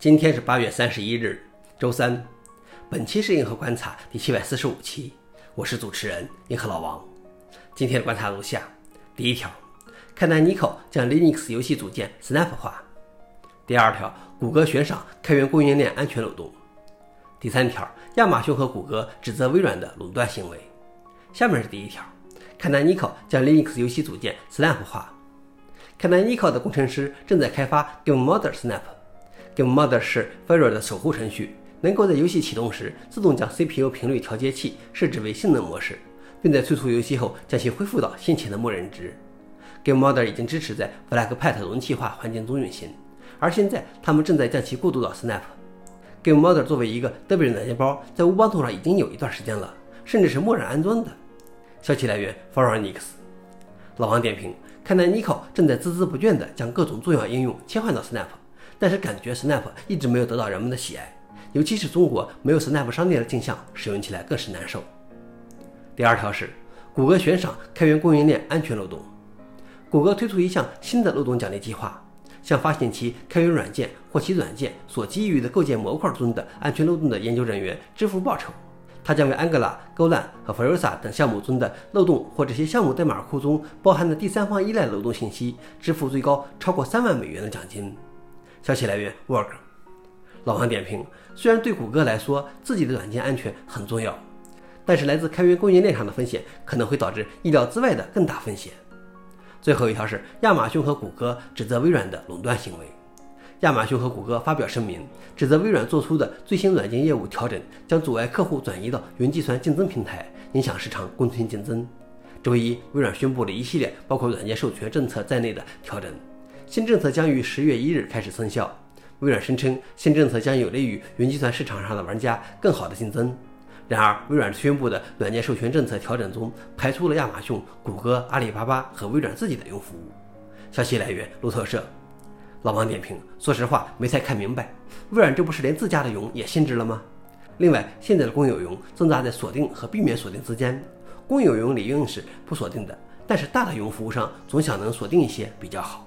今天是八月三十一日，周三。本期是硬核观察第七百四十五期，我是主持人硬核老王。今天的观察如下：第一条，看来 Nico 将 Linux 游戏组件 Snap 化；第二条，谷歌悬赏开源供应链安全漏洞；第三条，亚马逊和谷歌指责微软的垄断行为。下面是第一条，看来 Nico 将 Linux 游戏组件 Snap 化。看来 Nico 的工程师正在开发 GameModder Snap。GameModder 是微软的守护程序，能够在游戏启动时自动将 CPU 频率调节器设置为性能模式，并在退出游戏后将其恢复到先前的默认值。GameModder 已经支持在 FlatPat 容器化环境中运行，而现在他们正在将其过渡到 Snap。GameModder 作为一个 d e b i 软件包，在乌邦图上已经有一段时间了，甚至是默认安装的。消息来源 f o r u n i x 老王点评：看来 Nico 正在孜孜不倦地将各种重要应用切换到 Snap。但是感觉 Snap 一直没有得到人们的喜爱，尤其是中国没有 Snap 商店的镜像，使用起来更是难受。第二条是，谷歌悬赏开源供应链安全漏洞。谷歌推出一项新的漏洞奖励计划，向发现其开源软件或其软件所基于的构建模块中的安全漏洞的研究人员支付报酬。它将为 Angular、Golang 和 f r o s a 等项目中的漏洞或这些项目代码库中包含的第三方依赖漏洞信息支付最高超过三万美元的奖金。消息来源：Work。老王点评：虽然对谷歌来说自己的软件安全很重要，但是来自开源供应链上的风险可能会导致意料之外的更大风险。最后一条是亚马逊和谷歌指责微软的垄断行为。亚马逊和谷歌发表声明，指责微软做出的最新软件业务调整将阻碍客户转移到云计算竞争平台，影响市场公平竞争。周一，微软宣布了一系列包括软件授权政策在内的调整。新政策将于十月一日开始生效。微软声称，新政策将有利于云计算市场上的玩家更好的竞争。然而，微软宣布的软件授权政策调整中排除了亚马逊、谷歌、阿里巴巴和微软自己的云服务。消息来源：路透社。老王点评：说实话，没太看明白，微软这不是连自家的云也限制了吗？另外，现在的公有云挣扎在锁定和避免锁定之间。公有云理应是不锁定的，但是大的云服务商总想能锁定一些比较好。